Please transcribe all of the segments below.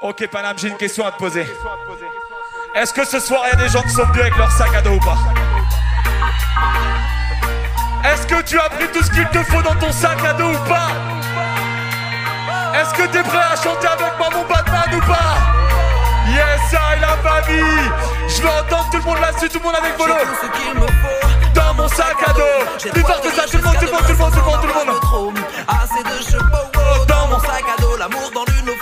Ok, Panam, j'ai une question à te poser. Est-ce que ce soir, il y a des gens qui sont venus avec leur sac à dos ou pas Est-ce que tu as pris tout ce qu'il te faut dans ton sac à dos ou pas Est-ce que tu es prêt à chanter avec moi mon Batman ou pas Yes, ça et la famille. Je veux entendre tout le monde là-dessus, tout le monde avec volo. Dans mon sac à dos. Plus fort que ça, tout le monde, tout le monde, tout le monde, tout le monde, tout le monde. Assez de dans mon sac à dos L'amour dans l'une,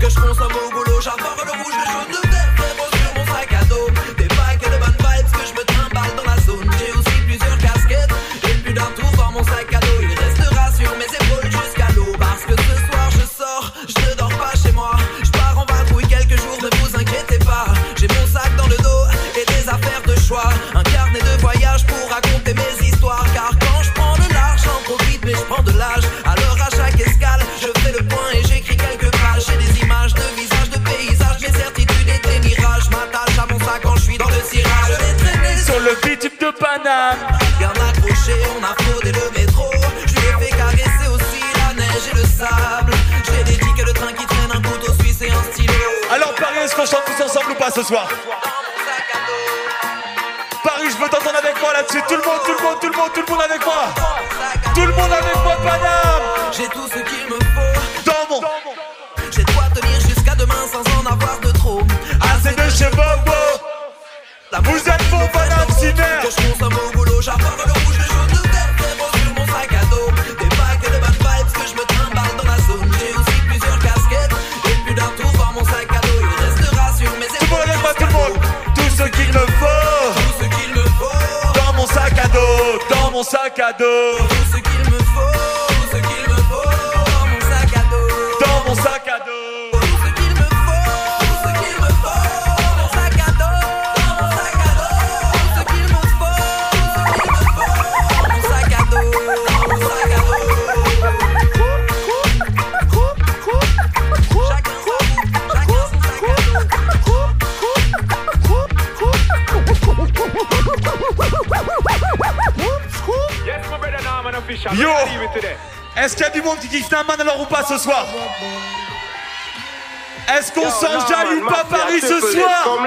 Que je consomme au boulot, j'adore le rouge, le jaune, le vert Sur le bitume de Paname. Bien accroché, on a fraudé le métro. Je lui ai fait caresser aussi la neige et le sable. Je lui ai dit que le train qui traîne un couteau suisse et un stylo. Alors Paris, est-ce qu'on chante tous ensemble ou pas ce soir Paris, je veux t'entendre avec moi là-dessus. Tout le monde, tout le monde, tout le monde, tout le monde avec Que je consomme au boulot, j'adore le rouge, le jaune, le vert Frérot sur mon sac à dos Des packs de bad vibes que je me trimballe dans la zone J'ai aussi plusieurs casquettes Et plus d'un tour dans mon sac à dos Il restera sur mes Tout le monde épaules tout le monde. Tout ce qu'il me faut. Tout ce qu'il me faut Dans mon sac à dos. Dans mon sac à dos. Du monde qui kiffe Naman alors ou pas ce soir Est-ce qu'on s'enjaille ou pas Paris ce soir.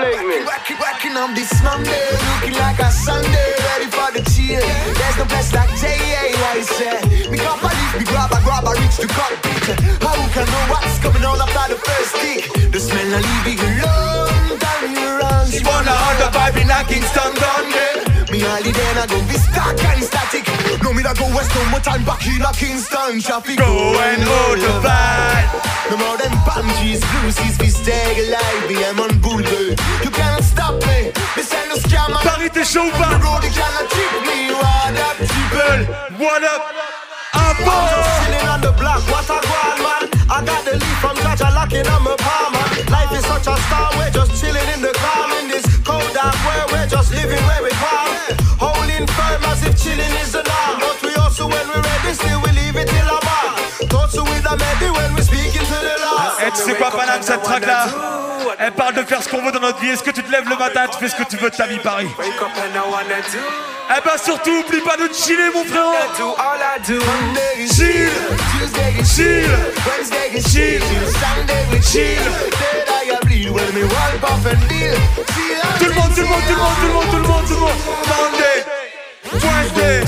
Me grab a leaf, me grab a grab a reach the cockpit. How can know what's coming on after the first stick? The smell of leaving alone, down your runs. She wanna hold the vibe in a Kingston gun, yeah. Me highly then I go be stuck and static. No me da go west, no more time back in a Kingston traffic. Go and hold the vibe. No more them palm trees, blue seas, we stay alive. Me I'm on boulevard. You cannot stop me. This ain't no scam. I'm Paris, t'es chaud ou pas the road, you cannot trick me. What up, People, what up I'm just chilling on the block, what a grand man. I got the leaf from Jaja locking on my palm. Life is such a star, we're just chilling in the calm in this cold dark world. We're just living where we chilling is the norm. But we also, when we're ready, still we leave it till I'm on. Thoughts with a melody when we speaking to the Lord. Eh, tu sais quoi, Panam, cette track là Elle parle de faire ce qu'on veut dans notre vie. Est-ce que tu te lèves le matin, tu fais ce que tu veux de ta vie, Paris? Eh ben surtout, oublie pas de chiller, mon frérot do all I do. Monday is Chill. Tuesday is Chill. Wednesday is Chill. chill. Sunday we chill. Dead I a bleed when me wipe off and deal. Chill and Tout le monde, tout le monde, tout le monde, tout le monde, tout le monde, tout le monde Wednesday,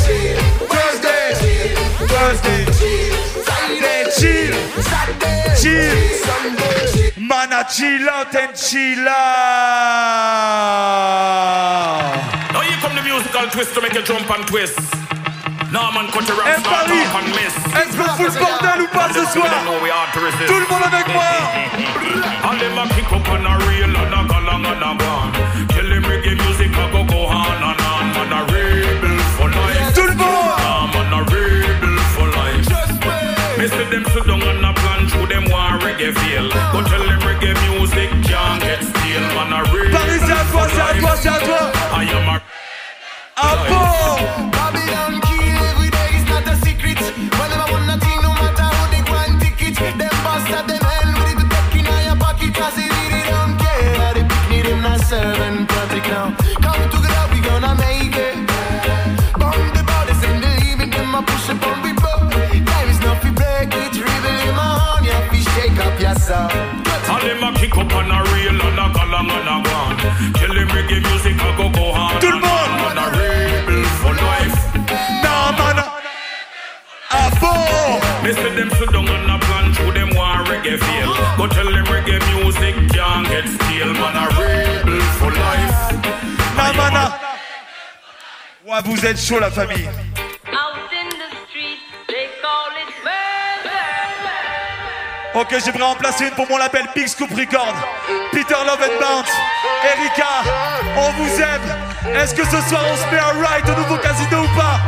Thursday, Thursday, Friday, chill, Saturday, chill Sunday. Mana chill out and chill out Now here come the musical twist to make you jump and twist. Norman Eh rap, start and miss. est-ce qu'on fout le bordel ou pas ce soir don't know we hard to resist. Tout le monde avec moi And them a kick up on a reel and a go long and a. Tell them reggae music a go go on and on. Man a rebel See them sit down and a plan through them war reggae feel. But tell them reggae music can't get still. Man a rebel Paris, c'est à toi, c'est à toi, c'est à toi I am a bon up on a reel and a column a him reggae music a go go hard. Tout le monde! On a rebel for life. Nah, man. A four. Them sit down on a plan through them war reggae feel. Go tell them reggae music can't get stale. Man, a rebel for life. Nah, man. Ouais, vous êtes chaud la famille. Ok, j'aimerais en placer une pour mon label Big Scoop Record. Peter Love and Bounce. Erika, on vous aime. Est-ce que ce soir on se met un ride au nouveau casino ou pas?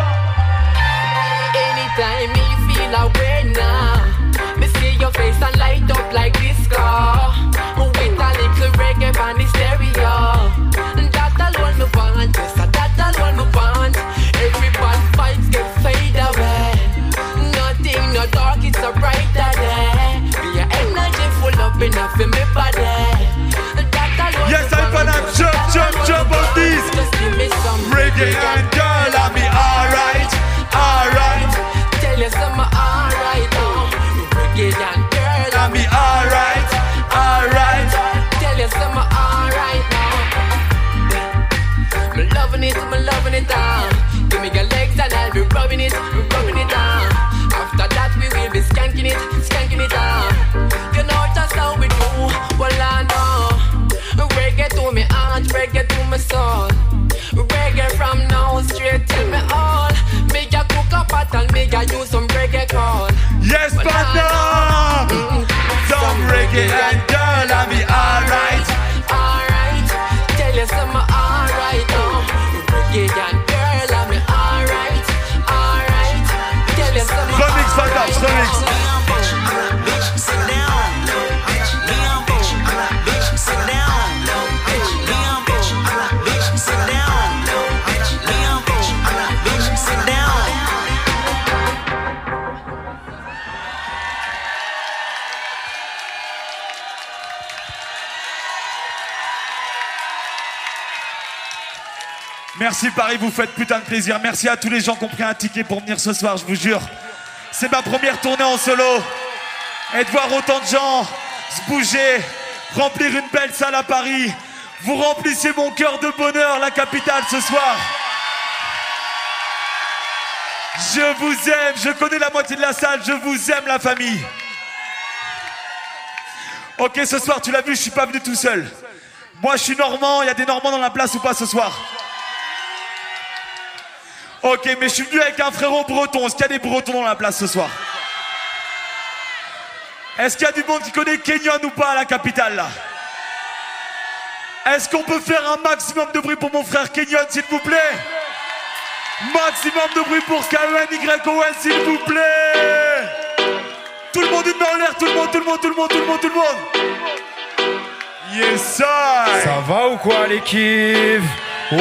Yes, I'm gonna jump, jump, jump on this. Just give me some Reggae and girl, I'll be alright, alright. Tell you some alright now. Reggae and girl, I'll be alright, alright. Tell you some alright now. Me loving it, me loving it down. Give me your legs and I'll be rubbing it Some and girl, I'll be. Alright, Merci Paris, vous faites putain de plaisir. Merci à tous les gens qui ont pris un ticket pour venir ce soir, je vous jure. C'est ma première tournée en solo. Et de voir autant de gens se bouger, remplir une belle salle à Paris. Vous remplissez mon cœur de bonheur, la capitale, ce soir. Je vous aime, je connais la moitié de la salle, je vous aime la famille. Ok, ce soir, tu l'as vu, je suis pas venu tout seul. Moi, je suis normand, il y a des normands dans la place ou pas ce soir? Ok, mais je suis venu avec un frérot breton. Est-ce qu'il y a des bretons dans la place ce soir? Est-ce qu'il y a du monde qui connaît Kenyon ou pas à la capitale là? Est-ce qu'on peut faire un maximum de bruit pour mon frère Kenyon s'il vous plaît? Maximum de bruit pour K-E-N-Y-O-N s'il vous plaît! Tout le monde une main en l'air, tout le monde, tout le monde, tout le monde, tout le monde, tout le monde! Yes sir! Ça va ou quoi l'équipe? Oh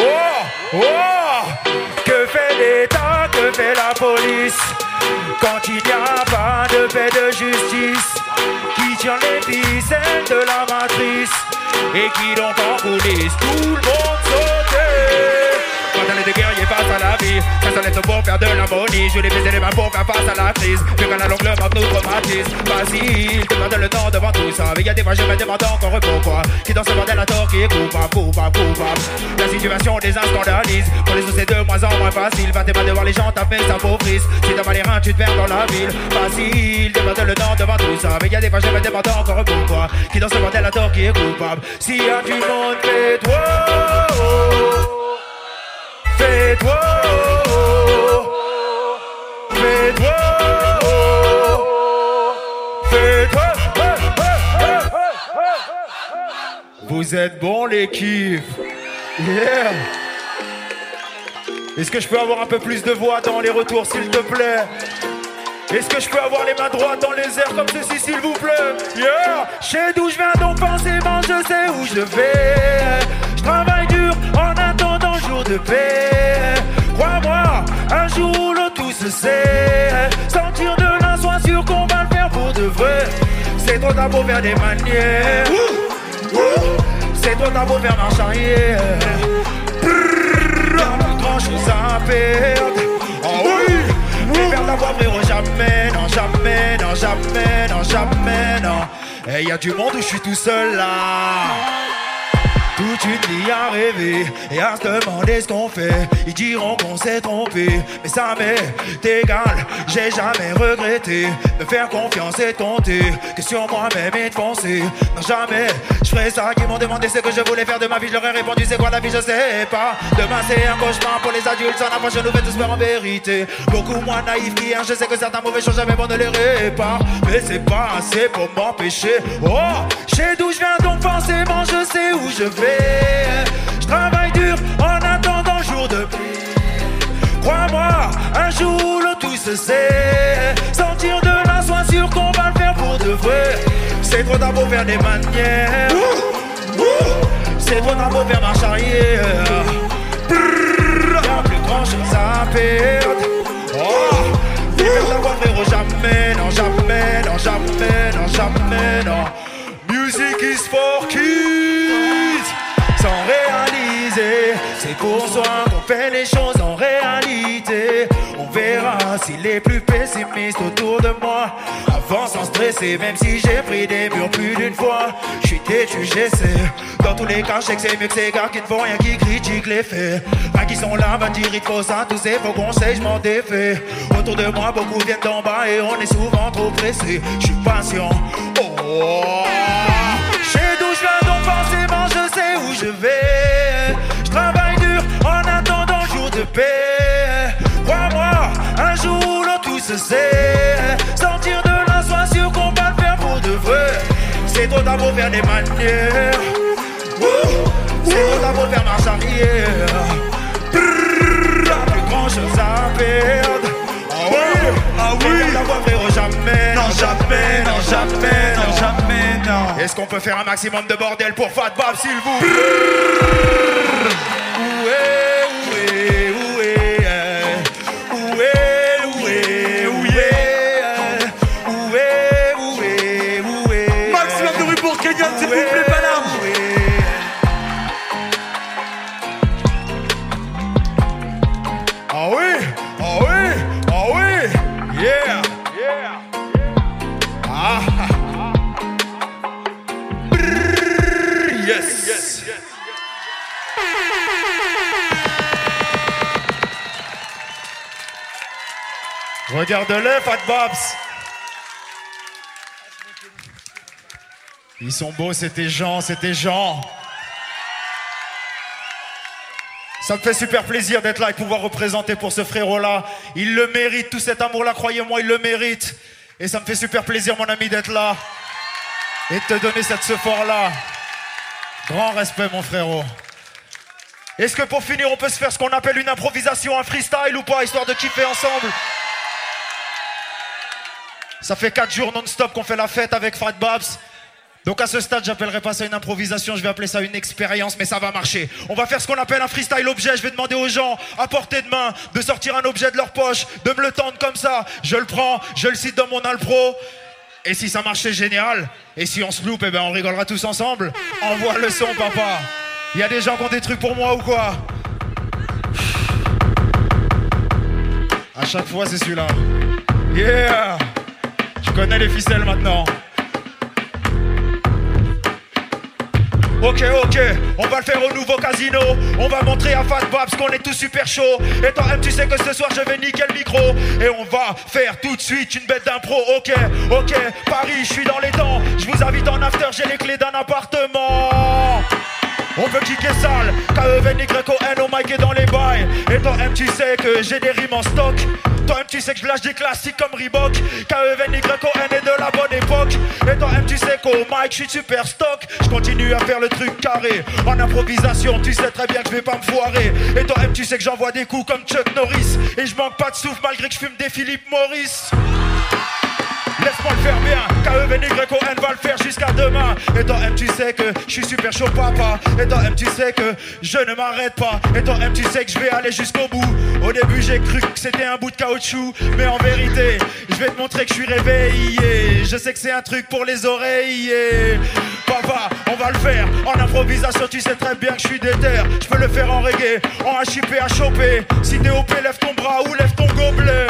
Oh fait l'État Que fait la police. Quand il n'y a pas de paix de justice Qui tient les ficelles de la matrice Et qui donc en coulisses Tout le monde sauter des guerriers face à la vie, ça se laisse pour faire de l'harmonie. Je les baiser les mains pour faire face à la crise. Vu qu'à la longue, le manque nous traumatise. Facile, demande le temps devant tout ça. Mais y a des fois, je me demande encore pourquoi. Qui dans ce bordel à tort, qui est coupable, coupable, coupable? La situation les scandalise. Pour les c'est de moins en moins facile. Va pas de voir les gens taper, s'appauvrissent. Si t'as mal les reins, tu te perds dans la ville. Facile, demande le temps devant tout ça. Mais y a des fois, je me demande encore pourquoi. Qui dans ce bordel à tort, qui est coupable? S'il y a du monde, fais-toi. Fais-toi, fais-toi, fais-toi. Vous êtes bons l'équipe. Yeah. Est-ce que je peux avoir un peu plus de voix dans les retours s'il te plaît? Est-ce que je peux avoir les mains droites dans les airs comme ceci s'il vous plaît? Yeah Je sais d'où je viens donc forcément je sais où je vais de paix. Crois-moi, un jour ou l'autre tout se sait. Sentir de là, sois sûr qu'on va le faire pour de vrai. C'est trop tard pour faire des manières. C'est trop tard pour faire marche arrière. Brrr, grand chose à perdre Oh oui. Et perdre la voix frérot jamais Non jamais, non jamais, non jamais, non. Et y a du monde où je suis tout seul là Toute une vie à rêver et à se demander ce qu'on fait. Ils diront qu'on s'est trompé, mais ça m'est égal. J'ai jamais regretté de faire confiance et de compter que sur moi-même et de foncer. Non, jamais je ferai ça. Qui m'ont demandé ce que je voulais faire de ma vie. Je leur ai répondu c'est quoi la vie, je sais pas. Demain c'est un cauchemar pour les adultes. Ça n'approche, je nous fais tous peur en vérité. Beaucoup moins naïf qu'hier. Je sais que certains mauvais choses jamais bon ne les répare. Mais c'est pas assez pour m'empêcher. Oh, je sais d'où je viens donc forcément je sais où je vais. Je travaille dur en attendant jour de paix. Crois-moi, un jour le tout se sait. Sortir de là, sois sûr qu'on va le faire pour de vrai. C'est trop tard pour faire des manières. C'est trop tard pour faire marche arrière. Y'a plus grand chose à perdre. Oh, frérot, jamais, non, jamais, non, jamais, non, jamais, non. Music is for kids. Réaliser, c'est pour soi qu'on fait les choses en réalité. On verra si les plus pessimistes autour de moi avancent sans stresser, même si j'ai pris des murs plus d'une fois. Je suis têtu, j'essaie. Dans tous les cas, je que c'est mieux que ces gars qui ne font rien, qui critiquent les faits. Pas qui sont là, va dire il faut ça, tous ces faux conseils, je m'en défais. Autour de moi, beaucoup viennent d'en bas et on est souvent trop pressé. Je suis patient. Oh, je sais d'où je viens donc forcément je sais où je vais. Se sait. Sortir de là, sois sûr qu'on va le faire pour de vrai. C'est trop tard pour faire des manières. C'est trop tard pour faire marche arrière. Plus grand chose à perdre. Ah ouais, ah oui. La voix frérot, jamais, non jamais, non jamais, non jamais, non. Est-ce qu'on peut faire un maximum de bordel pour Fat Bob, s'il vous plaît? Où est, où Regarde-le, Fat Bobs. Ils sont beaux, c'était Jean, c'était Jean. Ça me fait super plaisir d'être là et pouvoir représenter pour ce frérot-là. Il le mérite, tout cet amour-là, croyez-moi, il le mérite. Et ça me fait super plaisir, mon ami, d'être là et de te donner cette support-là. Grand respect, mon frérot. Est-ce que pour finir, on peut se faire ce qu'on appelle une improvisation, un freestyle ou pas, histoire de kiffer ensemble? Ça fait 4 jours non-stop qu'on fait la fête avec Fat Babs. Donc à ce stade, j'appellerai pas ça une improvisation, je vais appeler ça une expérience, mais ça va marcher. On va faire ce qu'on appelle un freestyle objet. Je vais demander aux gens à portée de main de sortir un objet de leur poche, de me le tendre comme ça. Je le prends, je le cite dans mon Alpro. Et si ça marche, c'est génial. Et si on se loupe, eh ben on rigolera tous ensemble. Envoie le son, papa. Il y a des gens qui ont des trucs pour moi ou quoi? À chaque fois, c'est celui-là. Yeah connais les ficelles maintenant. Ok, ok, on va le faire au nouveau casino. On va montrer à Fat Babs qu'on est tous super chaud. Et toi, M, tu sais que ce soir je vais niquer le micro. Et on va faire tout de suite une bête d'impro. Ok, ok, Paris, je suis dans les temps. Je vous invite en after, j'ai les clés d'un appartement. On veut kicker sale, K-E-V-N-Y-O-N, au mic et dans les bails. Et toi, M, tu sais que j'ai des rimes en stock. Toi, M, tu sais que je lâche des classiques comme Reebok. K-E-V-N-Y-O-N est de la bonne époque. Et toi, M, tu sais qu'au mic, je suis super stock. Je continue à faire le truc carré. En improvisation, tu sais très bien que je vais pas me foirer. Et toi, M, tu sais que j'envoie des coups comme Chuck Norris. Et je manque pas de souffle malgré que je fume des Philippe Morris. Laisse-moi le faire bien, K-E-V-N-Y-O-N va le faire jusqu'à demain. Et toi M tu sais que je suis super chaud papa. Et toi M tu sais que je ne m'arrête pas. Et toi M tu sais que je vais aller jusqu'au bout. Au début j'ai cru que c'était un bout de caoutchouc. Mais en vérité je vais te montrer que je suis réveillé. Je sais que c'est un truc pour les oreilles Papa on va le faire. En improvisation tu sais très bien que je suis déter. Je peux le faire en reggae, en HIP à choper Si t'es OP lève ton bras ou lève ton gobelet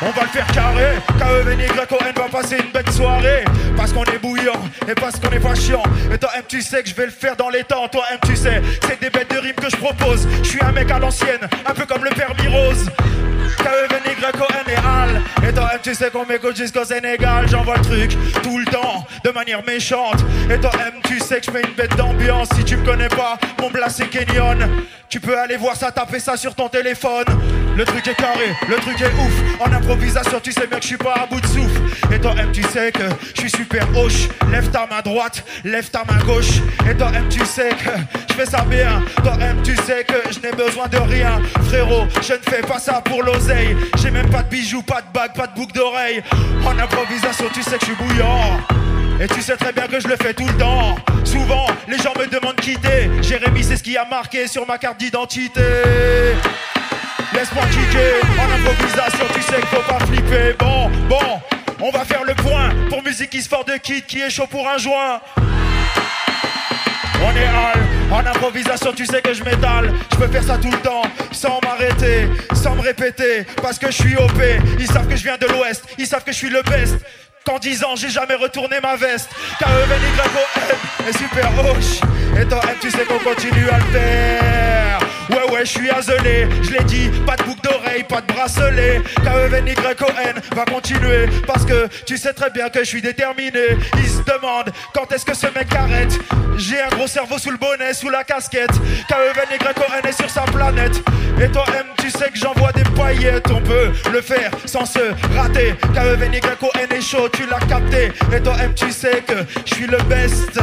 On va le faire carré. K-E-V-N-Y-O-N va passer une belle soirée. Parce qu'on est bouillant et parce qu'on est pas chiant. Et toi, M, tu sais que je vais le faire dans les temps. Toi, M, tu sais, c'est des bêtes de rimes que je propose. Je suis un mec à l'ancienne, un peu comme le permis rose. K-E-V-N-Y-O-N et Al. Et toi, M, tu sais qu'on m'écoute jusqu'au Sénégal. J'envoie le truc tout le temps, de manière méchante. Et toi, M, tu sais que je mets une bête d'ambiance. Si tu me connais pas, mon plat c'est Kenyon. Tu peux aller voir ça, taper ça sur ton téléphone. Le truc est carré, le truc est ouf. En improvisation, tu sais bien que je suis pas à bout de souffle. Et toi, M, tu sais que je suis super hoche. Lève ta main droite, lève ta main gauche. Et toi, M, tu sais que je fais ça bien. Toi, M, tu sais que je n'ai besoin de rien. Frérot, je ne fais pas ça pour J'ai même pas de bijoux, pas de bague, pas de boucle d'oreille. En improvisation, tu sais que je suis bouillant. Et tu sais très bien que je le fais tout le temps. Souvent, les gens me demandent quitter. Jérémy, c'est ce qui a marqué sur ma carte d'identité. Laisse-moi kicker en improvisation, tu sais qu'il faut pas flipper. Bon, bon, on va faire le point pour musique qui se de kit qui est chaud pour un joint. On est hal, en improvisation, tu sais que je m'étale. Je peux faire ça tout le temps, sans m'arrêter, sans me répéter, parce que je suis OP. Ils savent que je viens de l'Ouest, ils savent que je suis le best. Qu'en 10 ans, j'ai jamais retourné ma veste. e o n est super hoche. Et toi, M, tu sais qu'on continue à le faire. Ouais, ouais, je suis azelé. Je l'ai dit, pas de boucle d'oreille, pas de bracelet. k e v n y o n va continuer. Parce que tu sais très bien que je suis déterminé. Ils se demandent quand est-ce que ce mec arrête? J'ai un gros cerveau sous le bonnet, sous la casquette. k e v n y o n est sur sa planète. Et toi, M, tu sais que j'envoie des paillettes. On peut le faire sans se rater. k e v n y o n est chaud, tu l'as capté. Et toi, M, tu sais que je suis le best.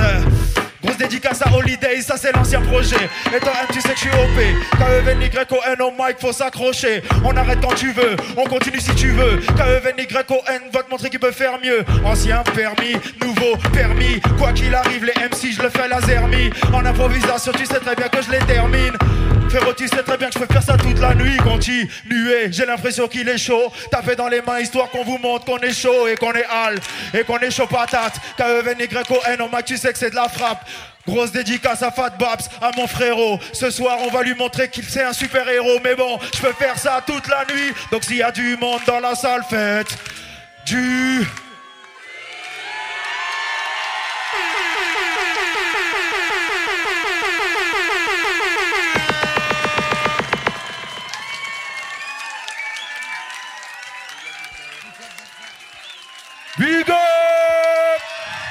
Grosse dédicace à Holiday, ça c'est l'ancien projet. Et toi, tu sais que je suis OP. K-E-V-N-Y-O-N au mic, faut s'accrocher. On arrête quand tu veux, on continue si tu veux. K-E-V-N-Y-O-N va te montrer qu'il peut faire mieux. Ancien permis, nouveau permis. Quoi qu'il arrive, les MC, je le fais laser mi. En improvisation, tu sais très bien que je les termine. Frérot, tu sais très bien que je peux faire ça toute la nuit. Continuer, j'ai l'impression qu'il est chaud. Tapez dans les mains histoire qu'on vous montre qu'on est chaud et qu'on est hal et qu'on est chaud patate. K-E-V-N-Y-O-N tu sais que c'est de la frappe. Grosse dédicace à Fat Babs, à mon frérot. Ce soir, on va lui montrer qu'il c'est un super héros. Mais bon, je peux faire ça toute la nuit. Donc s'il y a du monde dans la salle, faites du.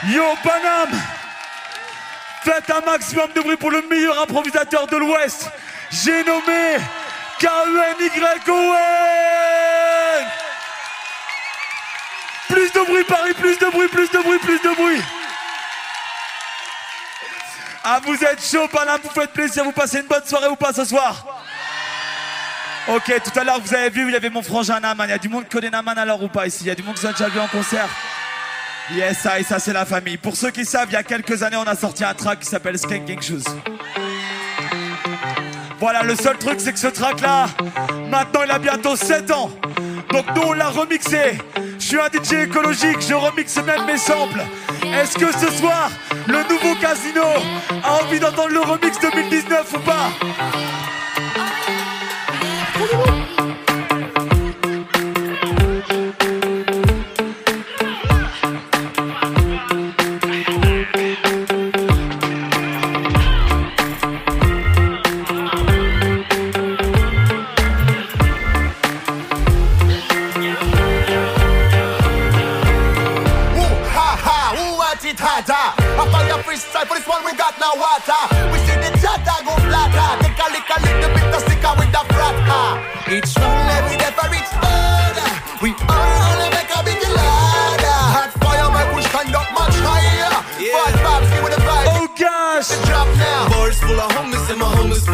Yo Panam Faites un maximum de bruit pour le meilleur improvisateur de l'Ouest. J'ai nommé K-E-N-Y-O-N Plus de bruit Paris, plus de bruit, plus de bruit, plus de bruit. Ah vous êtes chaud Panam, vous faites plaisir, vous passez une bonne soirée ou pas ce soir? Ok, tout à l'heure vous avez vu, il y avait mon frangin Naman. Il y a du monde qui connaît Naman alors ou pas ici? Il y a du monde qui a déjà vu en concert Yes, ça, et ça c'est la famille. Pour ceux qui savent, il y a quelques années, on a sorti un track qui s'appelle Skanking Shoes. Voilà, le seul truc, c'est que ce track-là, maintenant, il a bientôt 7 ans. Donc nous, on l'a remixé. Je suis un DJ écologique, je remixe même mes samples. Est-ce que ce soir, le nouveau casino a envie d'entendre le remix 2019 ou pas?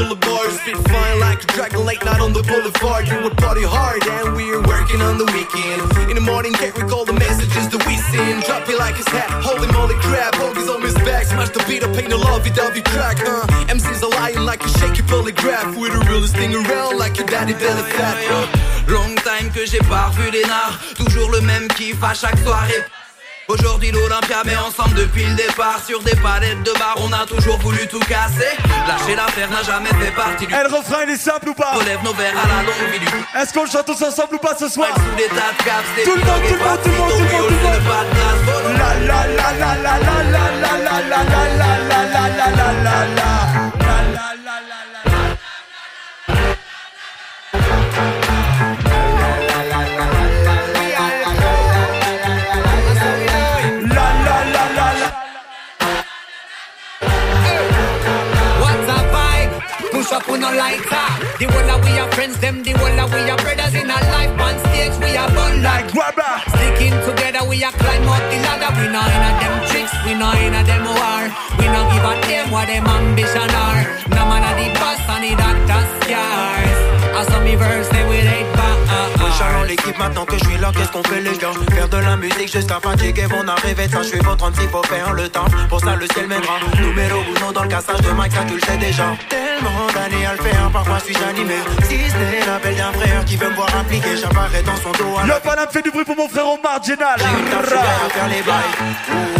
Full bars. Spit flying like a dragon late night on the boulevard. You would party hard and we're working on the weekend. In the morning, can't recall the messages that we send. Drop it like his hat. Holy moly crap, hoagies on his back. Smash the beat up, ain't no lovey dovey track, huh? MC's a lying like a shaky polygraph. We're the realest thing around like your daddy belly fat, huh? Long time que j'ai pas revu les nards Toujours le même kiff à chaque soirée Aujourd'hui l'Olympia met ensemble depuis le départ Sur des palettes de bar on a toujours voulu tout casser Lâcher l'affaire n'a jamais fait partie du Et le refrain il est simple ou pas Relève nos verres à la longue vie du Est-ce qu'on chante tous ensemble ou pas ce soir Sous des tas de caps, des Tout le monde, tout le monde, tout le monde, tout le monde, tout le monde La la la la la la la la la la la la la la la la la la Push up on a lighter. The whole of we are friends, them the whole of we are brothers in our life. On stage we are bun like grabber. Sticking together we are climb up the ladder. We know in a them tricks, we know in a them war. We no give a damn what them ambition are. No man a the boss and the doctor scars. I saw me verse they with eight bar. Moi charlant l'équipe maintenant que je suis là, qu'est-ce qu'on fait les gars Faire de la musique jusqu'à fatiguer, arriver de ça, je suis votre 36, faut faire le temps. Pour ça le ciel mènera, numéro uno dans le cassage de Mike, ça tu le sais déjà. Tellement d'années à le faire, parfois suis-je animé. Si ce n'est l'appel d'un frère qui veut me voir appliquer, j'apparais dans son dos à Le Paname fait du bruit pour mon frère marginal faire les bails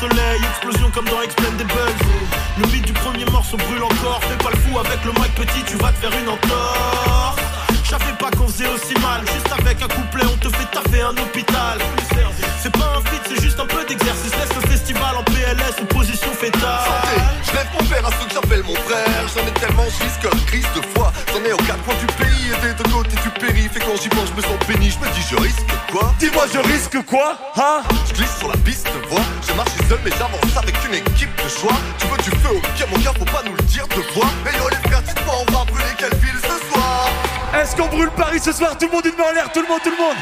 soleil, explosion comme dans Expendables. Le beat du premier morceau brûle encore. Fais pas le fou avec le mic petit, tu vas te faire une entorse. J'avais pas qu'on faisait aussi mal. Juste avec un couplet, on te fait taffer un hôpital. C'est pas un feat, c'est juste un peu d'exercice. Laisse le festival en PLS ou position fétale. Santé, je lève mon père à ceux que j'appelle mon frère. J'en ai tellement, risque la crise de foi. J'en ai aux quatre coins du quand j'y pense, je me sens béni. Je me dis, je risque quoi Dis-moi, je risque quoi Hein Je glisse sur la piste de voix. Je marche seul, mais j'avance avec une équipe de choix. Tu veux du feu au pied, mon gars, faut pas nous le dire deux fois. Et yo, les frères, dites-moi, on va brûler quelle ville ce soir Est-ce qu'on brûle Paris ce soir? Tout le monde une main en l'air, tout le monde, tout le monde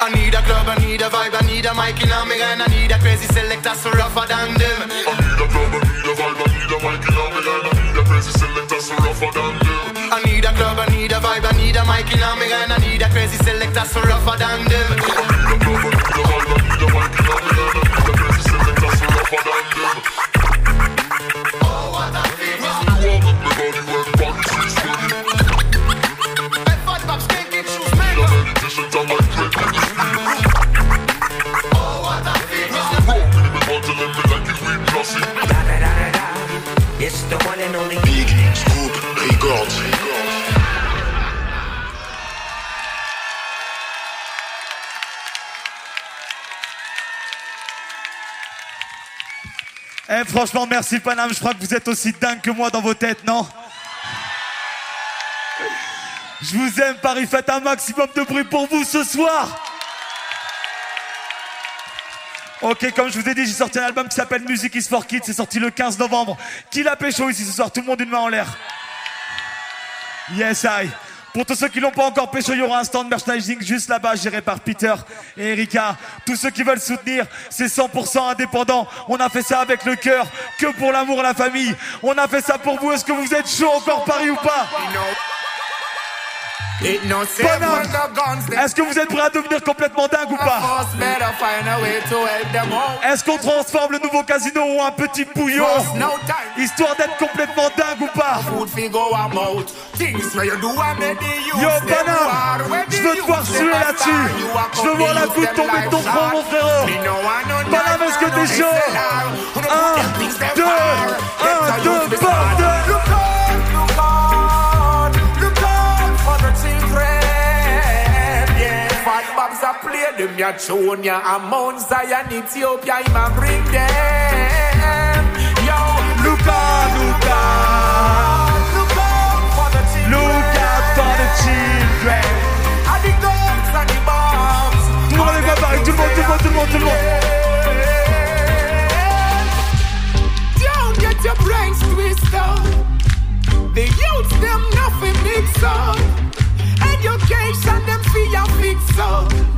I need a club, I need a vibe, I need a mic in my hand, I need a crazy selector so rougher than them. I need a club, I need a vibe, I need a mic in my hand, I need a crazy selector so rougher than them. Mike in Omega and I need a crazy selector so rougher than them. Franchement merci Paname, je crois que vous êtes aussi dingue que moi dans vos têtes, non? Je vous aime Paris, faites un maximum de bruit pour vous ce soir Ok, comme je vous ai dit, j'ai sorti un album qui s'appelle Music is for Kids, c'est sorti le 15 novembre. Qui l'a pécho ici ce soir? Tout le monde une main en l'air. Yes, I. Pour tous ceux qui l'ont pas encore pécho, il y aura un stand merchandising juste là-bas, géré par Peter et Erika. Tous ceux qui veulent soutenir, c'est 100% indépendant. On a fait ça avec le cœur, que pour l'amour la famille. On a fait ça pour vous. Est-ce que vous êtes chaud encore Paris ou pas? Est-ce que vous êtes prêts à devenir complètement dingue ou pas? Est-ce qu'on transforme le nouveau casino en un petit bouillon? Histoire d'être complètement dingue ou pas? Yo Panam, je veux te voir suer là-dessus. Je veux voir la goutte tomber de ton front mon frérot. Panam, est-ce que t'es chaud? 1, 2, 1, 2, them, your Chonia, and Mount Zion, Ethiopia, I'ma bring them. Yo, look out, look out. Look out for the children. Look out for the children. And the guns and the bombs. Come on, go back, come on, come on, come on, come on. Don't get your brains twisted. The youths, them nothing mix up. Education, them fear fix up.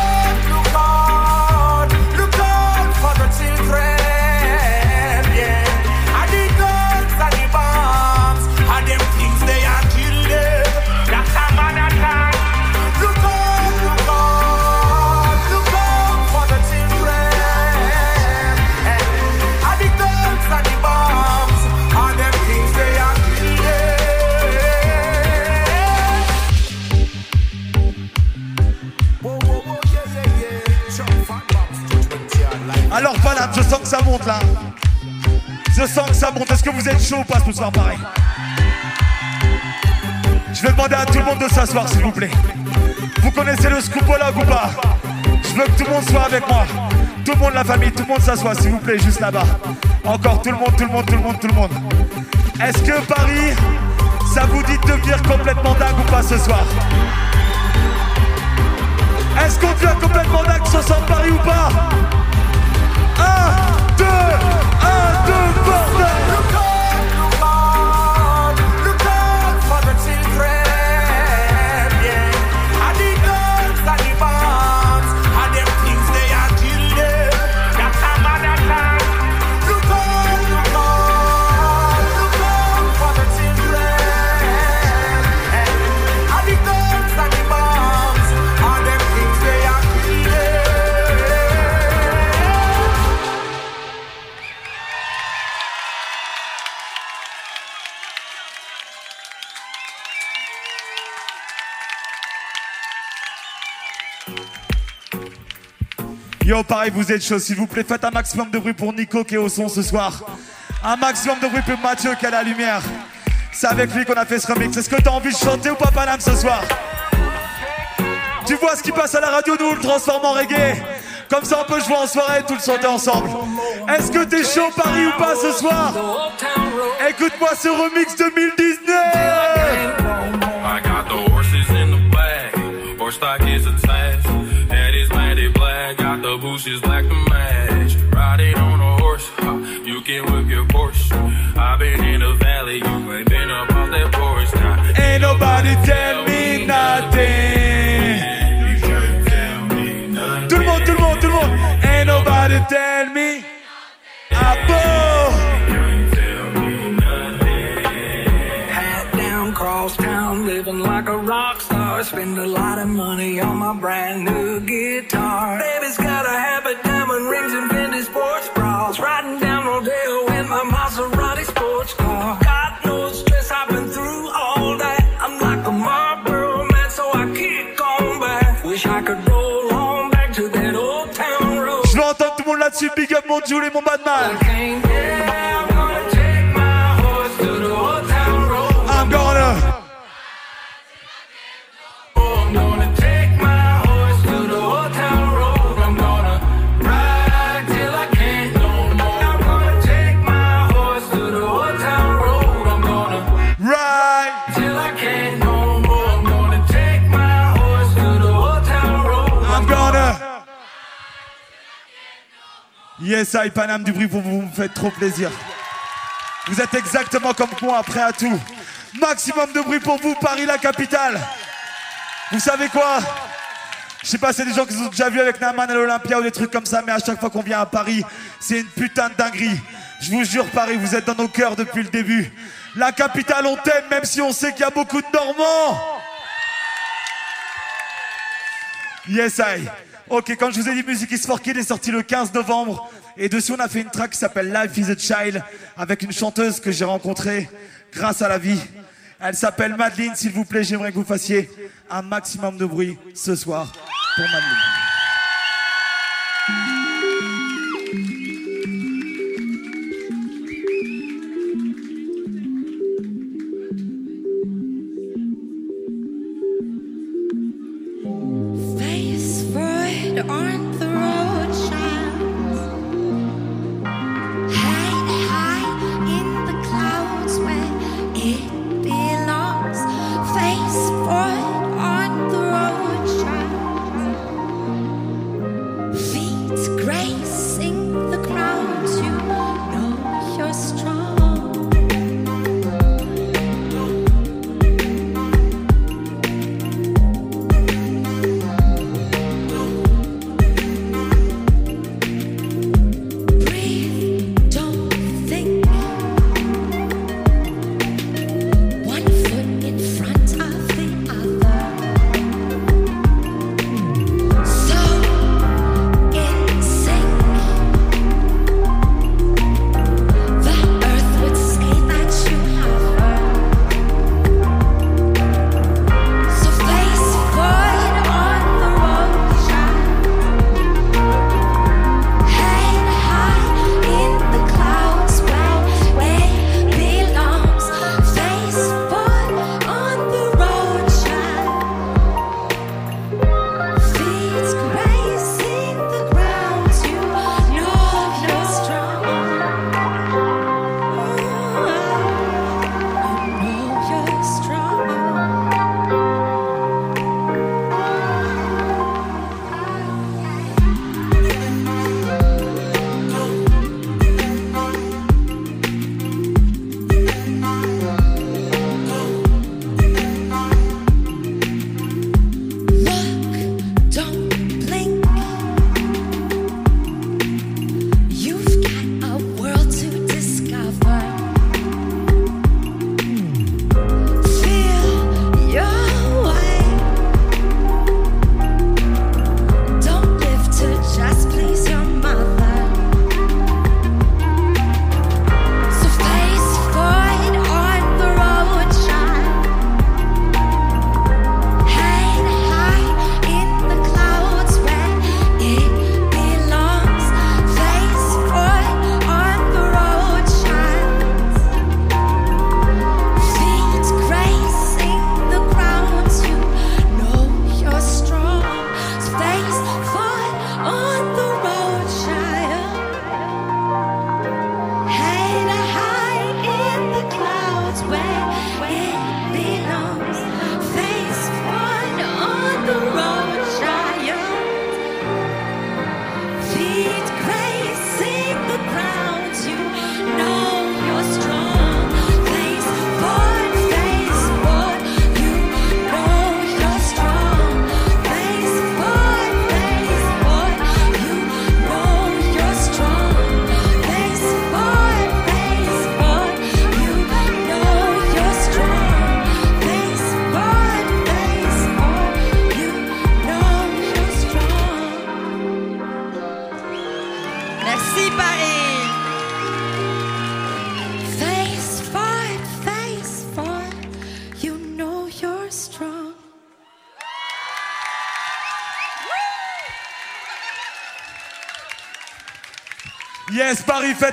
sens que ça monte là. Je sens que ça monte. Est-ce que vous êtes chaud ou pas ce soir, pareil? Je vais demander à tout le monde de s'asseoir, s'il vous plaît. Vous connaissez le scoopologue ou pas? Je veux que tout le monde soit avec moi. Tout le monde, la famille, tout le monde s'assoit, s'il vous plaît, juste là-bas. Encore tout le monde, tout le monde, tout le monde, tout le monde. Est-ce que Paris, ça vous dit de devenir complètement dingue ou pas ce soir? Est-ce qu'on devient complètement dingue ce soir Paris ou pas? 1, 2, Yo, pareil, vous êtes chaud, s'il vous plaît. Faites un maximum de bruit pour Nico qui est au son ce soir. Un maximum de bruit pour Mathieu qui a la lumière. C'est avec lui qu'on a fait ce remix. Est-ce que t'as envie de chanter ou pas, Paname, ce soir? Tu vois ce qui passe à la radio, nous, le transforme en reggae. Comme ça, on peut jouer en soirée et tout le chanter ensemble. Est-ce que t'es chaud, Paris, ou pas ce soir? Écoute-moi ce remix 2019 Got the bushes black to match. Riding on a horse. huh, You can whip your Porsche. I've been in the valley. You ain't been up off that porch now. Ain't nobody tell me nothing. Tout le monde, tout le monde, tout le monde. Ain't nobody tell me. Bon Hat down, cross town, living like a rock star. Spend a lot of money on my brand new entendre tout le monde là-dessus. Big up mon Jules et mon Batman. Yes, I Paname du bruit pour vous, vous me faites trop plaisir. Vous êtes exactement comme moi, prêt à tout. Maximum de bruit pour vous, Paris la capitale. Vous savez quoi? Je sais pas, c'est des gens qui ont déjà vu avec Naman à l'Olympia ou des trucs comme ça, mais à chaque fois qu'on vient à Paris, c'est une putain de dinguerie. Je vous jure, Paris, vous êtes dans nos cœurs depuis le début. La capitale, on t'aime, même si on sait qu'il y a beaucoup de Normands. Yes, I. Ok, quand je vous ai dit Music is for est sorti le 15 novembre. Et dessus, on a fait une track qui s'appelle Life is a Child avec une chanteuse que j'ai rencontrée grâce à la vie. Elle s'appelle Madeline. S'il vous plaît, j'aimerais que vous fassiez un maximum de bruit ce soir pour Madeline.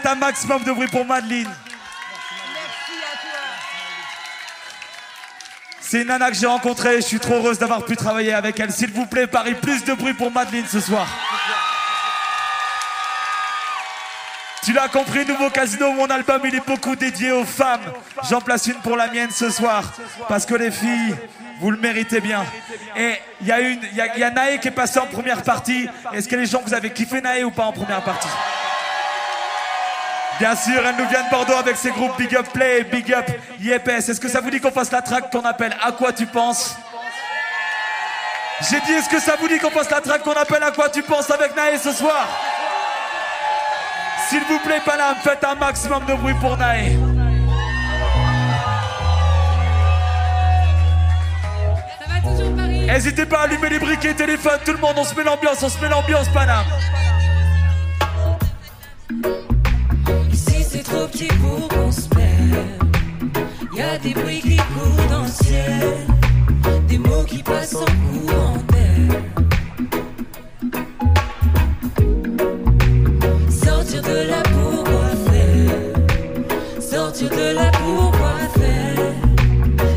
Un maximum de bruit pour Madeline. C'est une nana que j'ai rencontrée, je suis trop heureuse d'avoir pu travailler avec elle. S'il vous plaît, Paris, plus de bruit pour Madeline ce soir. Tu l'as compris, nouveau casino, mon album il est beaucoup dédié aux femmes. J'en place une pour la mienne ce soir. Parce que les filles, vous le méritez bien. Et il y a une, il y y qui est passée en première partie. Est-ce que les gens, vous avez kiffé Naé ou pas en première partie? Bien sûr, elle nous vient de Bordeaux avec ses groupes Big Up Play, Big Up Yepes. Est-ce que ça vous dit qu'on fasse la track qu'on appelle À quoi tu penses? J'ai dit, est-ce que ça vous dit qu'on fasse la track qu'on appelle À quoi tu penses avec Naé ce soir? S'il vous plaît, Paname, faites un maximum de bruit pour Naé. N'hésitez pas à allumer les briquets téléphones, tout le monde, on se met l'ambiance, on se met l'ambiance, Paname. Petit pour qu'on se. Y a des bruits qui courent dans le ciel, des mots qui passent en courant d'air. Sortir de là pour quoi faire? Sortir de là pour quoi faire?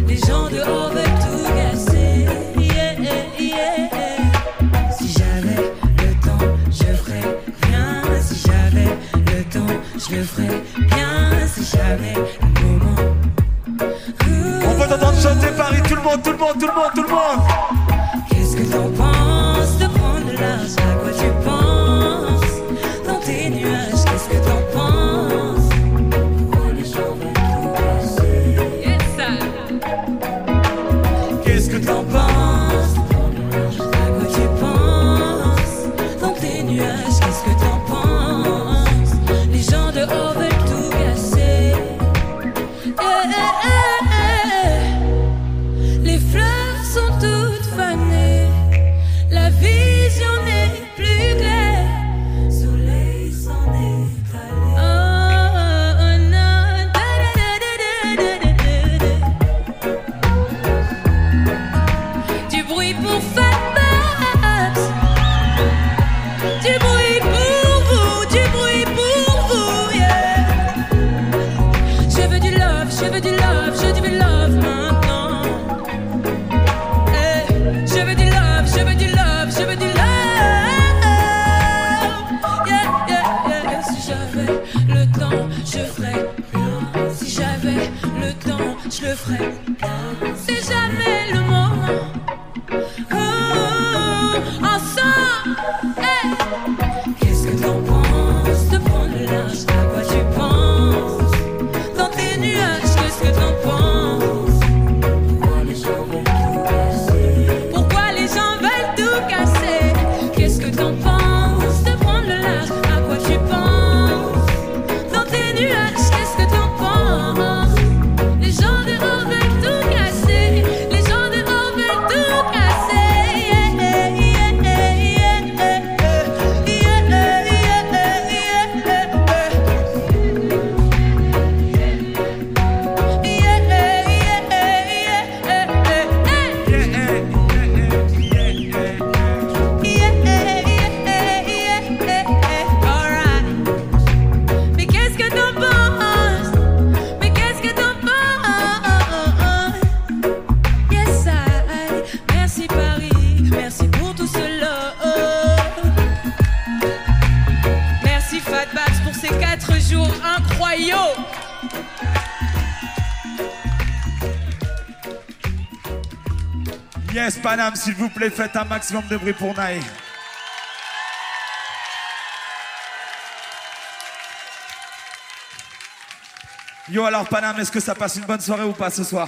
Les gens dehors veulent tout casser. Yeah, yeah. Si j'avais le temps, je ferais rien. Si j'avais le temps, je le ferais On peut t'entendre chanter Paris, tout le monde, tout le monde, tout le monde, tout le monde. S'il vous plaît, faites un maximum de bruit pour Naé. Yo, alors Paname, est-ce que ça passe une bonne soirée ou pas ce soir?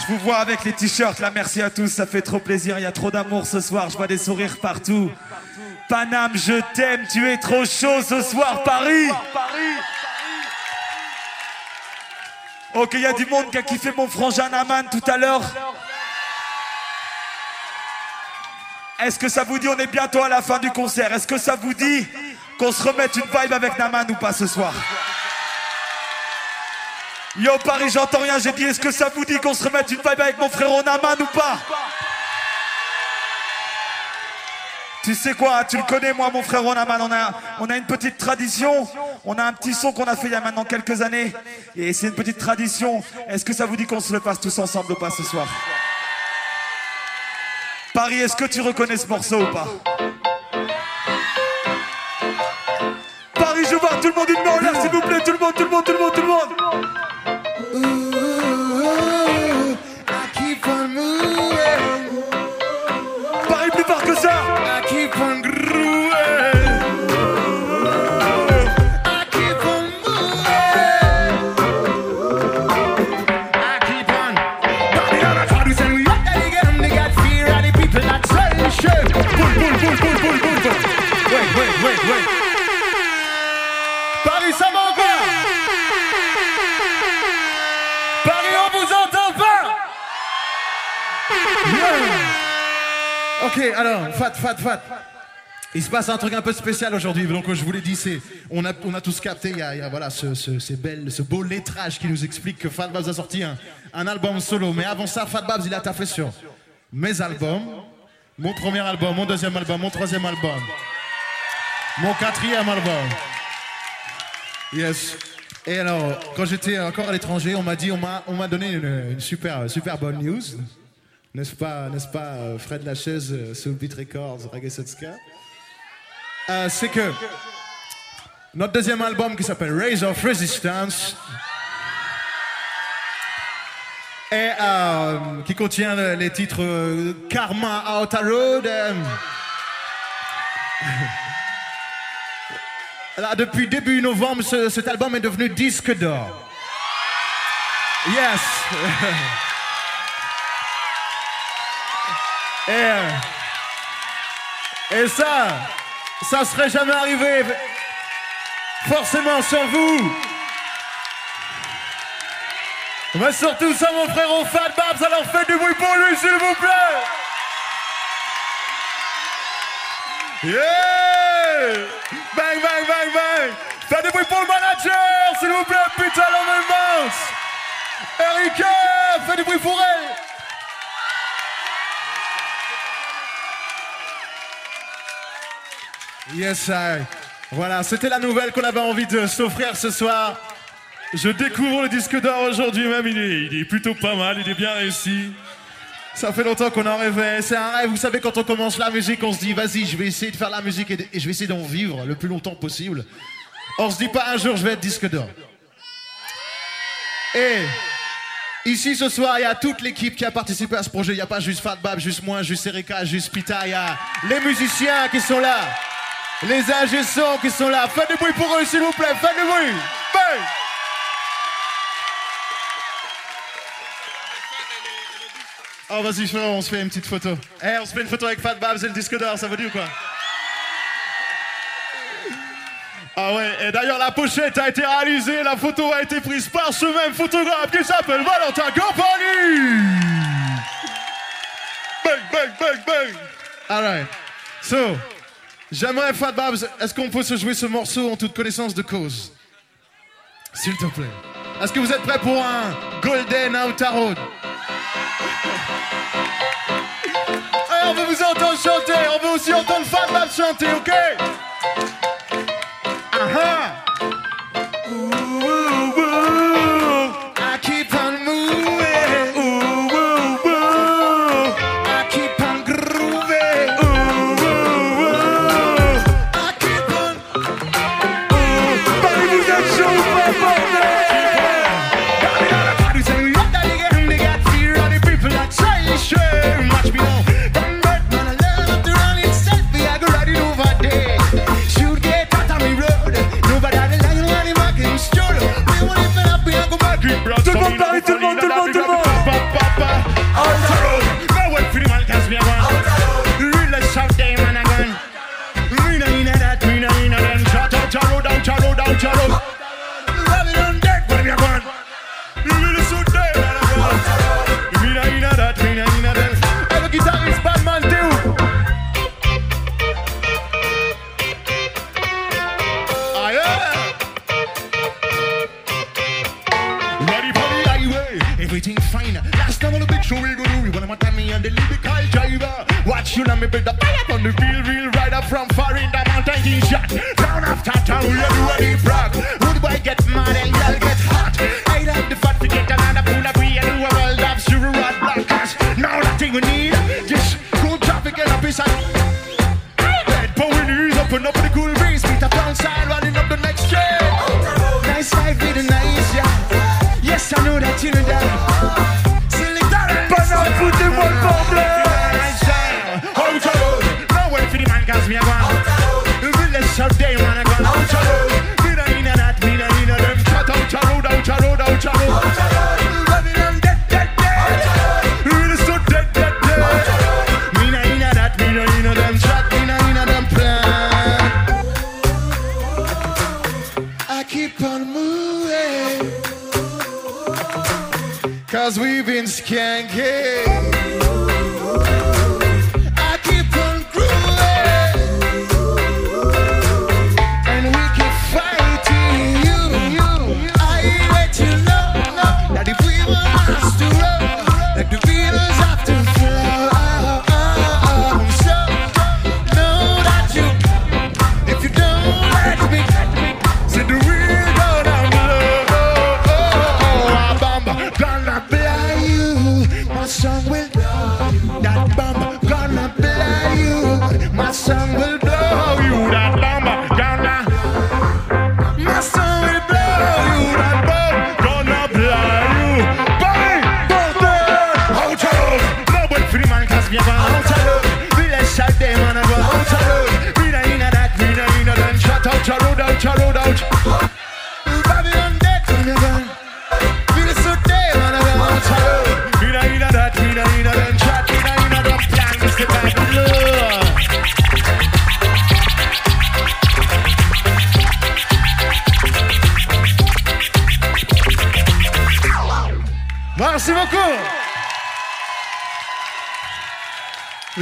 Je vous vois avec les t-shirts, là, merci à tous, ça fait trop plaisir, il y a trop d'amour ce soir, je vois des sourires partout. Paname, je t'aime, tu es trop chaud ce soir, Paris Ok, il y a du monde qui a kiffé mon frangin Naman tout à l'heure. Est-ce que ça vous dit, on est bientôt à la fin du concert, est-ce que ça vous dit qu'on se remette une vibe avec Naman ou pas ce soir? Yo Paris, j'entends rien, j'ai dit, est-ce que ça vous dit qu'on se remette une vibe avec mon frérot Naman ou pas? Tu sais quoi, tu le connais, moi, mon frère Ronaman, on a, on a une petite tradition. On a un petit son qu'on a fait il y a maintenant quelques années. Et c'est une petite tradition. Est-ce que ça vous dit qu'on se le passe tous ensemble ou pas ce soir? Paris, est-ce que tu reconnais ce morceau ou pas Paris, je vois tout le monde une main en s'il vous plaît, tout le monde, tout le monde, tout le monde, tout le monde. Ok, alors, fat, fat, fat. Il se passe un truc un peu spécial aujourd'hui, donc je vous l'ai dit, c'est, on, a, tous capté, il y a, voilà, ce, ce, beau lettrage qui nous explique que Fat Babs a sorti un, album solo. Mais avant ça, Fat Babs, il a taffé sur mes albums, mon premier album, mon deuxième album, mon troisième album, mon quatrième album. Yes. Et alors, quand j'étais encore à l'étranger, on m'a dit, on m'a, on m'a donné une, une super, super bonne news. N'est-ce pas, n'est-ce pas, euh, Fred Lachaise, euh, Soul Beat Records, Reggae Euh, C'est que notre deuxième album qui s'appelle Raise of Resistance et qui contient le- les titres Karma Outer Road. Là, depuis début novembre, ce- cet album est devenu disque d'or. Yes. Et, euh, et ça, ça serait jamais arrivé. Forcément sans vous. Mais surtout sans mon frérot Fat Babs, alors faites du bruit pour lui, s'il vous plaît. Yeah! Bang, bang, bang, bang! Faites du bruit pour le manager, s'il vous plaît, putain, l'homme immense! Erika, faites du bruit pour elle! Yes, I. Voilà, c'était la nouvelle qu'on avait envie de s'offrir ce soir. Je découvre le disque d'or aujourd'hui même, il est, plutôt pas mal, il est bien réussi. Ça fait longtemps qu'on en rêvait. C'est un rêve, vous savez, quand on commence la musique, on se dit, vas-y, je vais essayer de faire la musique et, et je vais essayer d'en vivre le plus longtemps possible. On se dit pas un jour, je vais être disque d'or. Et ici ce soir, il y a toute l'équipe qui a participé à ce projet. Il n'y a pas juste Fat Bab, juste moi, juste Erika, juste Pita. Il y a les musiciens qui sont là. Les ingé sons qui sont là. Faites du bruit pour eux, s'il vous plaît. Faites du bruit. Bang! Oh, vas-y, on se fait une petite photo. Eh, on se fait une photo avec Fat Babs et le disque d'or, ça dit ou quoi? Ah ouais, et d'ailleurs, la pochette a été réalisée, la photo a été prise par ce même photographe qui s'appelle Valentin Compagnie Bang, bang, bang, bang Alright, so, j'aimerais Fat Babs, est-ce qu'on peut se jouer ce morceau en toute connaissance de cause? S'il te plaît. Est-ce que vous êtes prêts pour un Golden Outer Road? Allez, on veut vous entendre chanter, on veut aussi entendre Fat Babs chanter, ok? Uh-huh. Tout le monde t-shirt. Down after town, we do a deep rock. Wood boy get mad and y'all get hot. I love the fat to get another pool we and do a world of zero rod blockers. Now nothing we need, just cool traffic and a piece of Red power knees, open up the cool breeze, meet up outside, running up the next train. Nice life with a nice yeah. Yes, I know that you know that.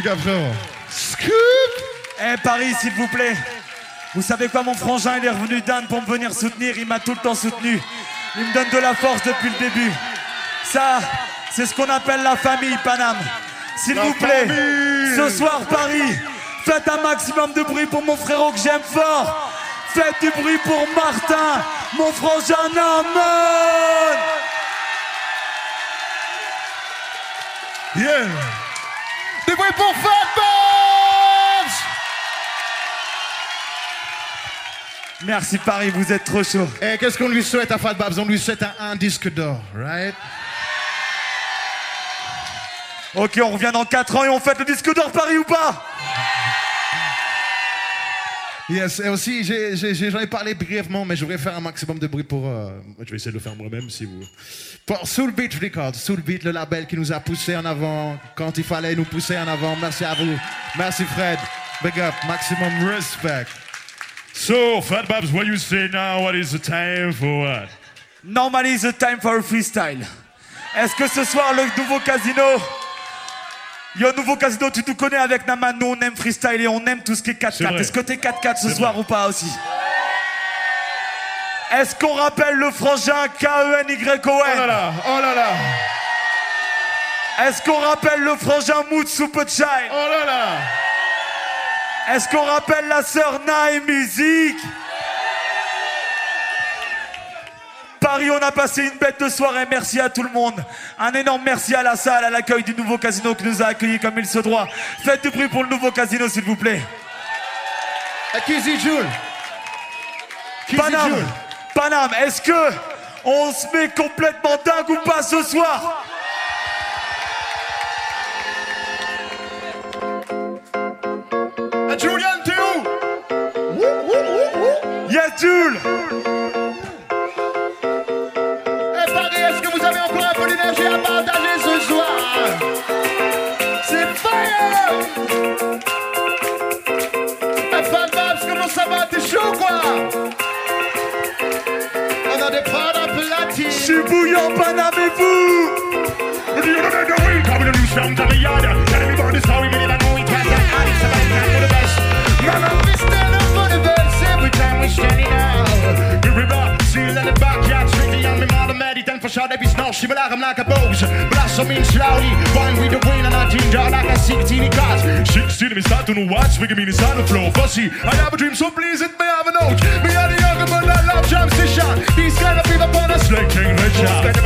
Frérot. Scoop Eh Paris, s'il vous plaît. Vous savez quoi, mon frangin, il est revenu d'Anne pour me venir soutenir. Il m'a tout le temps soutenu. Il me donne de la force depuis le début. Ça, c'est ce qu'on appelle la famille, Paname. S'il vous plaît, famille. ce soir, Paris, faites un maximum de bruit pour mon frérot que j'aime fort. Faites du bruit pour Martin, mon frangin Norman. Yeah. Pour Fat Merci Paris, vous êtes trop chaud. Et qu'est-ce qu'on lui souhaite à Fat Babs On lui souhaite un, un disque d'or, right? Ok, on revient dans 4 ans et on fête le disque d'or Paris ou pas? Yes, et aussi, j'en ai, parlé brièvement, mais je voudrais faire un maximum de bruit pour... euh, je vais essayer de le faire moi-même, si vous... Pour Soul Beat Records, Soul Beat, le label qui nous a poussé en avant quand il fallait nous pousser en avant. Merci à vous. Merci Fred. Big up, maximum respect. So, Fat Babs, what you say now? What is the time for what? Normally the time for a freestyle. Est-ce que ce soir le nouveau casino Il y a un nouveau casino, tu nous connais avec Naman, nous on aime freestyle et on aime tout ce qui est C'est 4-4. vrai. Est-ce que t'es 4-4 ce soir vrai. ou pas aussi? Est-ce qu'on rappelle le frangin K-E-N-Y-O-N Oh là là, oh là là, Est-ce qu'on rappelle le frangin Child oh là là. Est-ce qu'on rappelle la sœur Nae Musique? Paris, on a passé une bête de soirée. Merci à tout le monde. Un énorme merci à la salle, à l'accueil du nouveau casino qui nous a accueillis comme il se doit. Faites du bruit pour le nouveau casino, s'il vous plaît. Joule. Kizzy Paname. Paname, est-ce que on se met complètement dingue ou pas ce soir? Platine Je suis bouillant, Paname et vous Mama, we stand up for the best every time we standing out. We river, seal in the backyard, strictly on me mother, Maddie, thank for sure, they be snow Shiver like I'm like a bose. Blossoming slowly. Born with the wind and I ginger like a 16 cars. 16 me start to know what's wicked me inside the flow. Fussy, I have a dream, so please it may have a note. Me are the transition These kind of people upon us like King Richard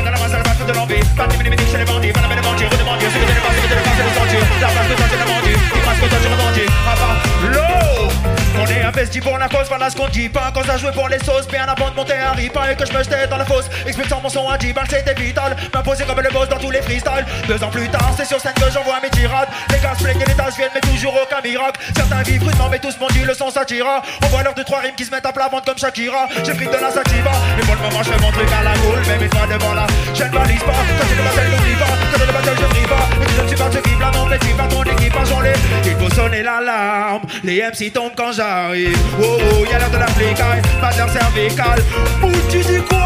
L'eau On est investi pour la cause, voilà ce qu'on dit. Pas quand ça jouer pour les sauces, bien avant de monter un Pas et que je me jetais dans la fosse, expulsant mon son à 10 balles C'était vital, m'imposer comme le boss dans tous les freestyles. Deux ans plus tard, c'est sur scène que j'envoie mes tirades. Les gars se plaignent et les tâches viennent mais toujours aucun miracle. Certains vivent crudement mais tous m'ont dit le son s'attira. On voit l'heure de trois rimes qui se mettent à plat ventre comme Shakira. J'ai pris de la sativa, mais pour le moment je fais mon truc à la cool. Même une fois devant là, je ne balise pas. Quand c'est le battle, n'oublie pas, quand c'est le battle je brille pas Et que je ne suis pas ce qui blâme, mais tu pas ton équipage en les Il faut sonner l'alarme, les MC tombent quand j'arrive Oh oh, y'a l'heure de la flicaille, pas dis quoi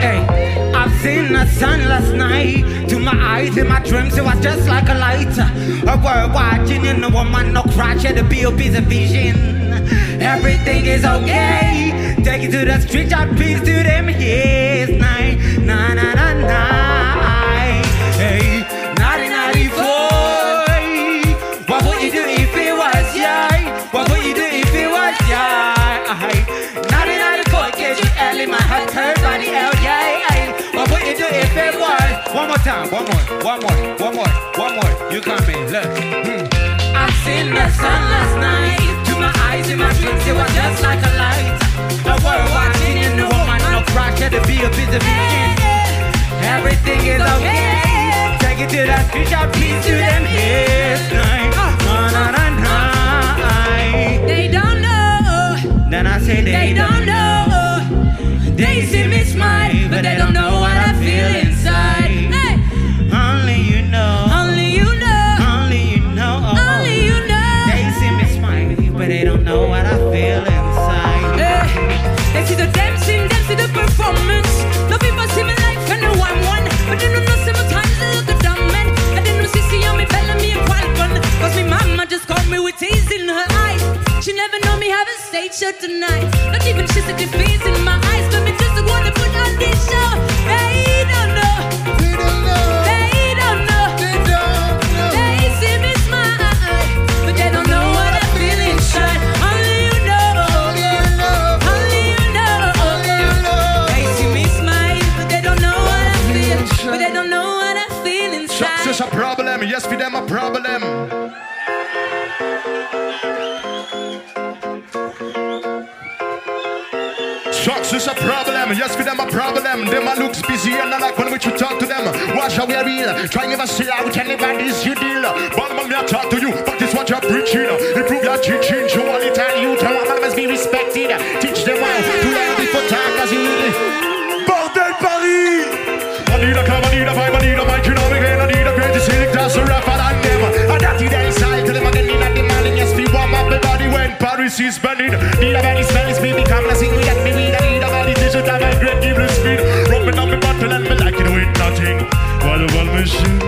Hey, I've seen the sun last night. To my eyes, in my dreams, it was just like a light. A world watching, and the woman no cry, share the B.O.B.'s a vision. Everything is okay. Take it to the street, I peace to them, yes, night, na na na na. One more one more, one more, one more, one more. You come in, look. Hmm. I've seen the sun last night. To my eyes in my dreams, it was just like a light. A world watching in the woman, no crack, had to be a busy begin. Everything is okay. Take it to the future, please to them yes, night. Na na na na. They don't know. Then I say they, They don't know. They see me smile, but they don't know what I feel show tonight. Not even said the face in my eyes, but me just wanna put on this show. They don't know. They don't know. They don't know. They see me smile, but they don't know what I feel inside. Only you know. Only you know. They see me smile, but they don't know what I feel. But they don't know what I feel is a problem, yes, for them a problem. Shots is a problem, yes, for them a problem. Them a looks busy and I like when we should talk to them. Watch how we are real. Try never sell out and never this you deal. But me a talk to you, but this what you're preaching. Improve your teaching, show all it and you tell them must be respected. Teach them how to learn before talk as you Bordel Paris I need a club, I need a vibe, I need a mic, you know me again. I need a greatest cynic, that's a rapper than them. I got it Paris is burning. Need a and sing me, need a validation, time and great, the speed. Rubbing me bottle and me like it with nothing. What a machine.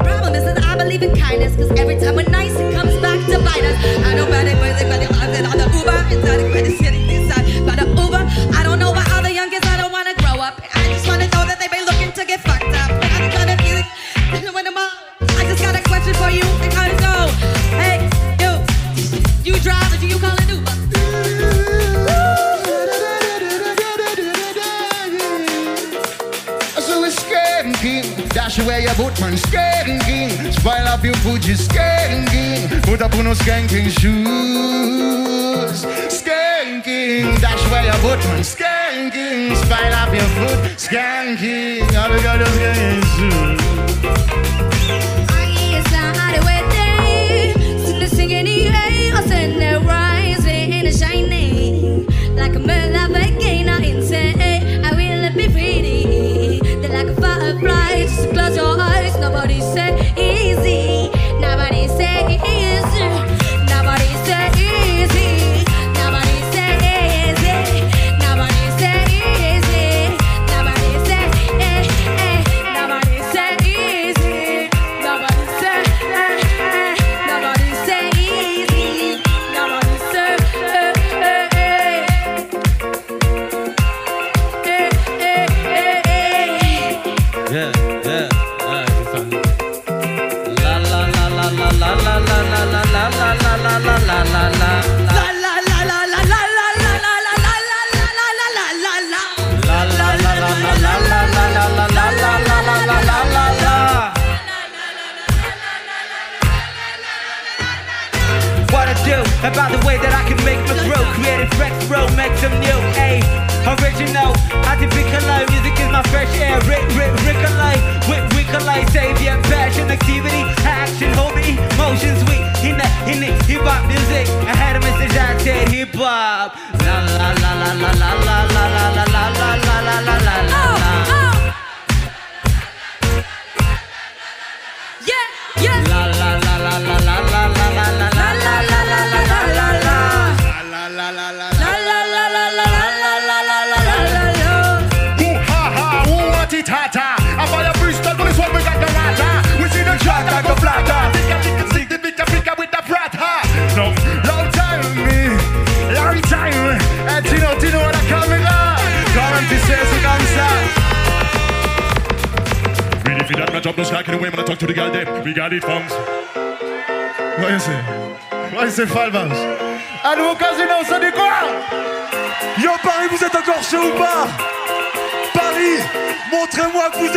Problem is that I believe in kindness, cause every time we're nice, it comes back to bite us. I they when they on the Uber, it's not a credit city dash away your boot man, skanking. Spoil up your food, you skanking. Put up on no skanking shoes. Skanking, dash away your boot man, skanking. Spoil up your food, skanking. All the girls skanking shoes. It's not the way they sing the singing, hey, or send the rising and shining like a mirror again. I insane, I will be pretty. They're like a firefly. Just close your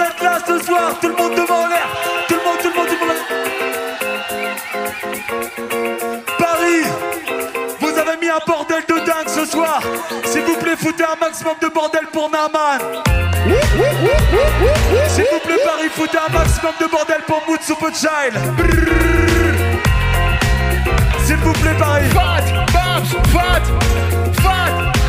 êtes là ce soir. Tout le monde devant l'air. Tout le monde, tout le monde, tout le monde. Paris, vous avez mis un bordel de dingue ce soir. S'il vous plaît, foutez un maximum de bordel pour Naman. S'il vous plaît, Paris, foutez un maximum de bordel pour Mood Super Child. S'il vous plaît, Paris. Fat, fat, fat,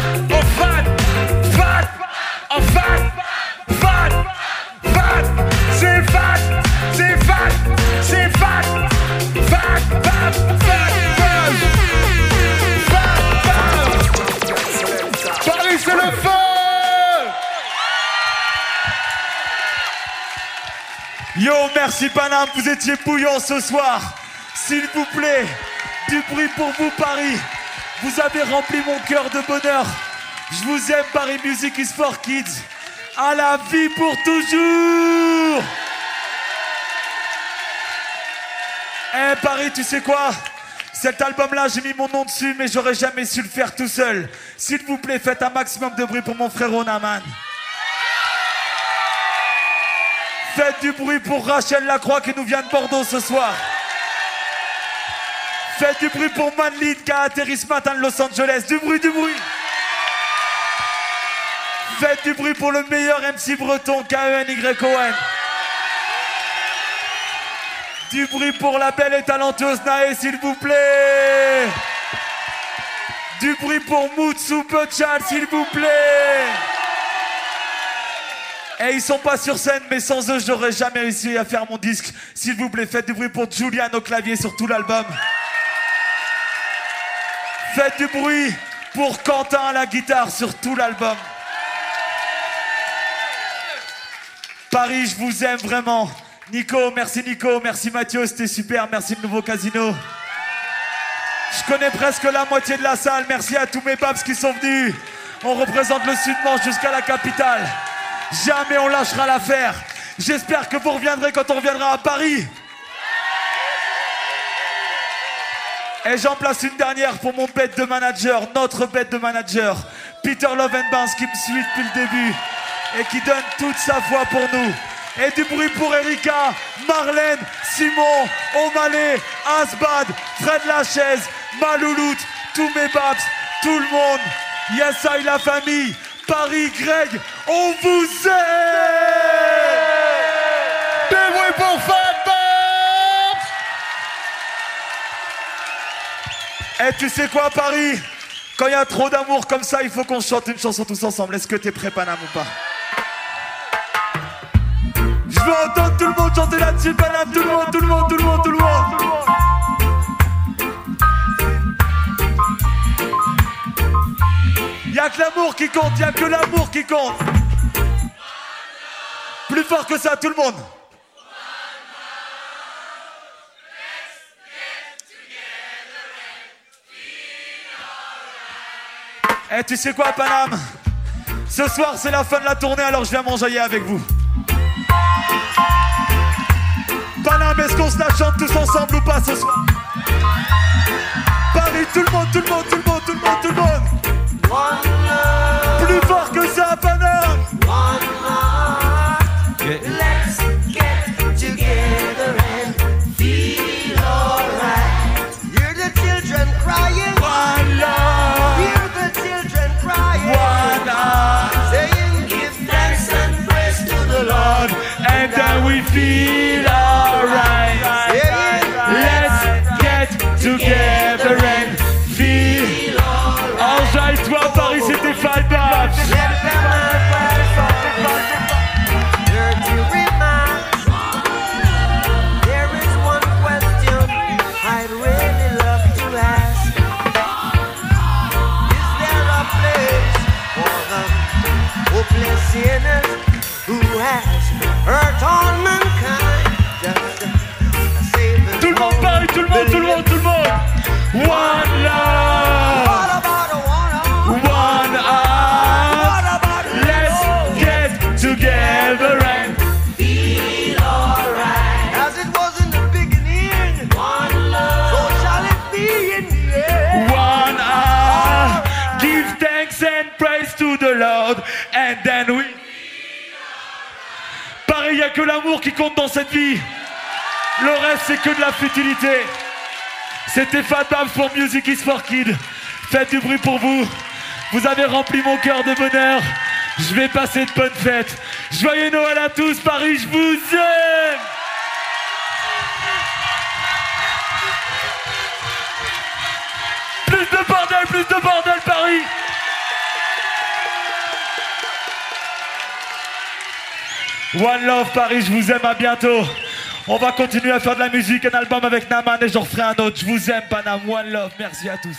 merci Paname, vous étiez bouillant ce soir. S'il vous plaît, du bruit pour vous Paris. Vous avez rempli mon cœur de bonheur. Je vous aime Paris Music is for Kids. À la vie pour toujours. Eh Paris, tu sais quoi? Cet album-là, j'ai mis mon nom dessus, mais j'aurais jamais su le faire tout seul. S'il vous plaît, faites un maximum de bruit pour mon frère Onaman. Faites du bruit pour Rachel Lacroix qui nous vient de Bordeaux ce soir. Faites du bruit pour Manlin qui a atterri ce matin de Los Angeles. Du bruit, du bruit. Faites du bruit pour le meilleur MC breton K-E-N-Y-O-N. Du bruit pour la belle et talentueuse Nae, s'il vous plaît. Du bruit pour Moutsu Pechal, s'il vous plaît. Et ils sont pas sur scène, mais sans eux, j'aurais jamais réussi à faire mon disque. S'il vous plaît, faites du bruit pour Julian au clavier sur tout l'album. Faites du bruit pour Quentin à la guitare sur tout l'album. Paris, je vous aime vraiment. Nico, merci Nico, merci Mathieu, c'était super, merci le nouveau casino. Je connais presque la moitié de la salle, merci à tous mes babs qui sont venus. On représente le Sud-Manche jusqu'à la capitale. Jamais on lâchera l'affaire. J'espère que vous reviendrez quand on reviendra à Paris. Et j'en place une dernière pour mon bête de manager, notre bête de manager, Peter Lovenbans qui me suit depuis le début et qui donne toute sa foi pour nous. Et du bruit pour Erika, Marlène, Simon, O'Malley, Asbad, Fred Lachaise, Malouloute, tous mes babs, tout le monde. Yes, la famille. Paris, Greg, on vous aime. Des bruits pour Fat Babs. Et tu sais quoi, Paris? Quand il y a trop d'amour comme ça, il faut qu'on chante une chanson tous ensemble. Est-ce que t'es prêt, Paname, ou pas? Je veux entendre tout le monde chanter là-dessus, Paname, tout le monde, tout le monde, tout le monde, tout le monde. Y a que l'amour qui compte, y a que l'amour qui compte. Plus fort que ça, tout le monde. Eh, tu sais quoi, Paname? Ce soir, c'est la fin de la tournée, alors je viens m'enjailler avec vous. Paname, est-ce qu'on se la chante tous ensemble ou pas ce soir? Paris, tout le monde, tout le monde, tout le monde, tout le monde, tout le monde. Plus fort que ça, Paname. Qui compte dans cette vie. Le reste, c'est que de la futilité. C'était Babs pour Music is for Kids. Faites du bruit pour vous. Vous avez rempli mon cœur de bonheur. Je vais passer de bonnes fêtes. Joyeux Noël à tous, Paris, je vous aime. Plus de bordel, plus de bordel, Paris. One Love Paris, je vous aime, à bientôt. On va continuer à faire de la musique, un album avec Naman et j'en ferai un autre. Je vous aime, Panam. One Love, merci à tous.